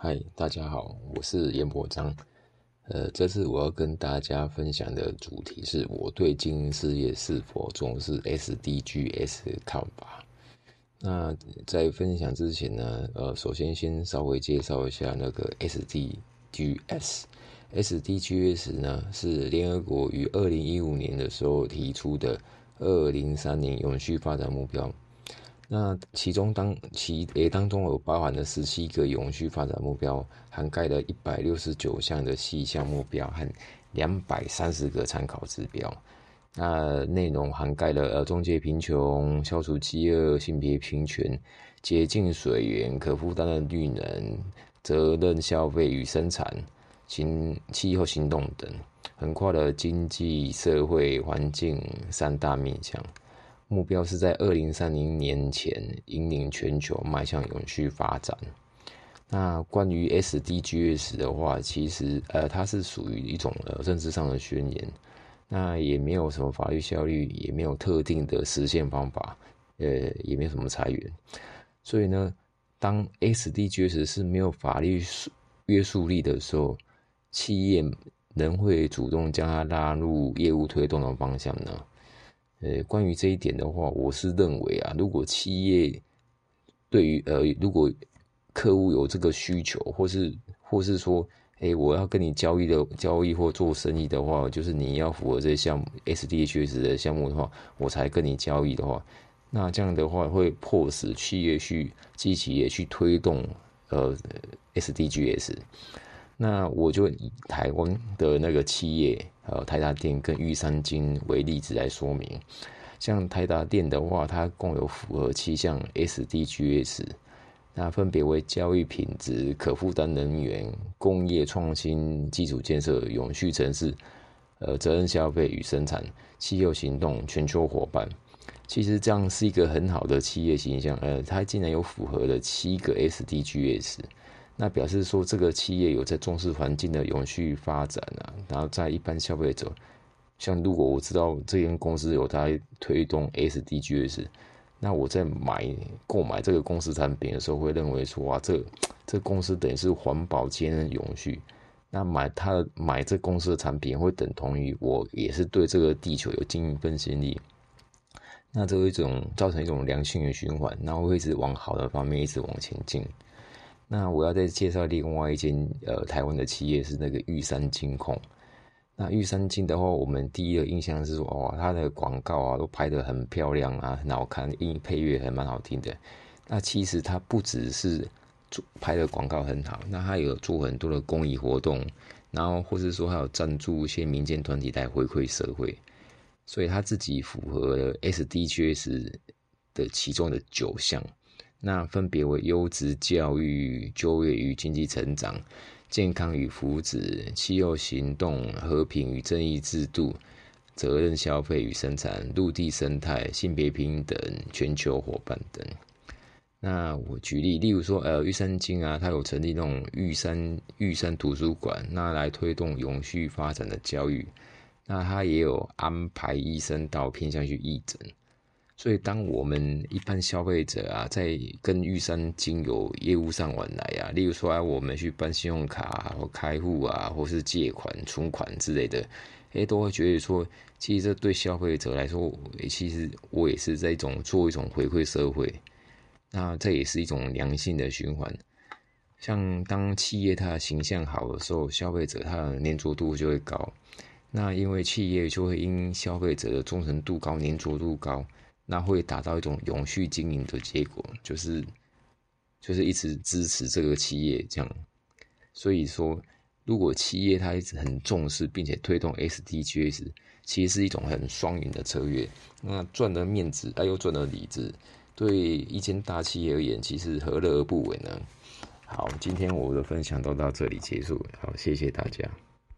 嗨，大家好，我是严伯章。呃，这次我要跟大家分享的主题是我对经营事业是否重视 SDGs 的看法。那在分享之前呢，呃，首先先稍微介绍一下那个 SDGs。SDGs 呢是联合国于二零一五年的时候提出的二零三零永续发展目标。那其中当其诶当中有包含了十七个永续发展目标，涵盖了一百六十九项的细项目标和两百三十个参考指标。那内容涵盖了呃终结贫穷、消除饥饿、性别平权、洁净水源、可负担的绿能、责任消费与生产、行气候行动等，横跨了经济社会环境三大面向。目标是在二零三零年前引领全球迈向永续发展。那关于 SDGs 的话，其实呃，它是属于一种呃政治上的宣言，那也没有什么法律效力，也没有特定的实现方法，呃，也没有什么裁员。所以呢，当 SDGs 是没有法律约束力的时候，企业能会主动将它拉入业务推动的方向呢？呃，关于这一点的话，我是认为啊，如果企业对于呃，如果客户有这个需求，或是或是说，哎，我要跟你交易的交易或做生意的话，就是你要符合这项目 SDGs 的项目的话，我才跟你交易的话，那这样的话会迫使企业去积极也去推动呃 SDGs。那我就以台湾的那个企业，呃，台达电跟玉山金为例子来说明。像台达电的话，它共有符合七项 SDGs，那分别为教育品质、可负担能源、工业创新、基础建设、永续城市、呃，责任消费与生产、气候行动、全球伙伴。其实这样是一个很好的企业形象，呃，它竟然有符合了七个 SDGs。那表示说，这个企业有在重视环境的永续发展啊，然后在一般消费者，像如果我知道这间公司有在推动 SDGs，那我在买购买这个公司产品的时候，会认为说，哇，这这公司等于是环保兼永续，那买它买这公司的产品，会等同于我也是对这个地球有尽一份心力，那这一种造成一种良性的循环，那会一直往好的方面一直往前进。那我要再介绍另外一间呃台湾的企业是那个玉山金控。那玉山金的话，我们第一个印象是说，哇，它的广告啊都拍得很漂亮啊，很好看，音配乐还蛮好听的。那其实它不只是做拍的广告很好，那它有做很多的公益活动，然后或是说还有赞助一些民间团体来回馈社会，所以它自己符合了 SDGs 的其中的九项。那分别为优质教育、就业与经济成长、健康与福祉、气候行动、和平与正义制度、责任消费与生产、陆地生态、性别平等、全球伙伴等。那我举例，例如说，呃，玉山金啊，它有成立那种玉山玉山图书馆，那来推动永续发展的教育。那它也有安排医生到偏向去义诊。所以，当我们一般消费者啊，在跟玉山金有业务上往来啊，例如说啊，我们去办信用卡或开户啊，或是借款、存款之类的，哎，都会觉得说，其实这对消费者来说，其实我也是在一种做一种回馈社会，那这也是一种良性的循环。像当企业它的形象好的时候，消费者它的粘着度就会高，那因为企业就会因消费者的忠诚度高、粘着度高。那会达到一种永续经营的结果，就是就是一直支持这个企业这样。所以说，如果企业它一直很重视并且推动 SDGs，其实是一种很双赢的策略。那赚了面子，又赚了里子，对一间大企业而言，其实何乐而不为呢？好，今天我的分享都到这里结束，好，谢谢大家。